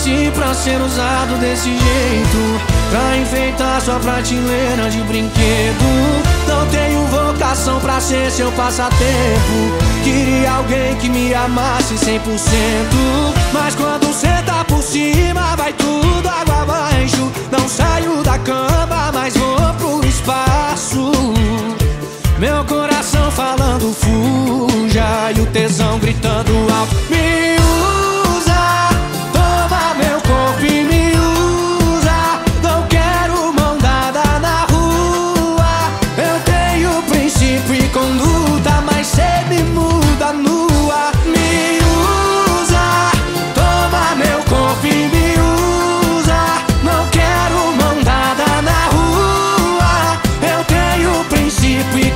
nasci pra ser usado desse jeito. Pra enfeitar sua prateleira de brinquedo. Não tenho vocação pra ser seu passatempo. Queria alguém que me amasse 100% Mas quando cê tá por cima vai tudo água abaixo. Não saio da cama, mas vou pro espaço. Meu coração falando fuja. E o tesão gritando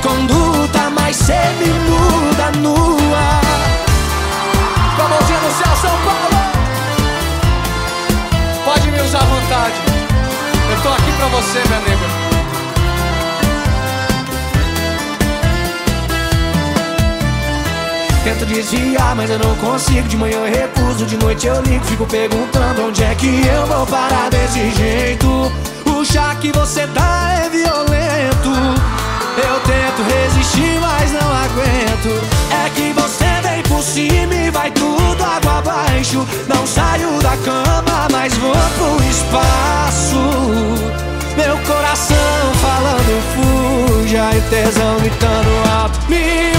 alto Eu tô aqui pra você, minha nega. Tento desviar, mas eu não consigo. De manhã eu recuso, de noite eu ligo. Fico perguntando onde é que eu vou parar desse jeito. O chá que você dá é violento. Eu tento resistir, mas não aguento. É que você vem por cima e vai tudo água abaixo. Não saio da cama, mas vou pro espaço. Meu coração falando fuja e tesão gritando alto. Me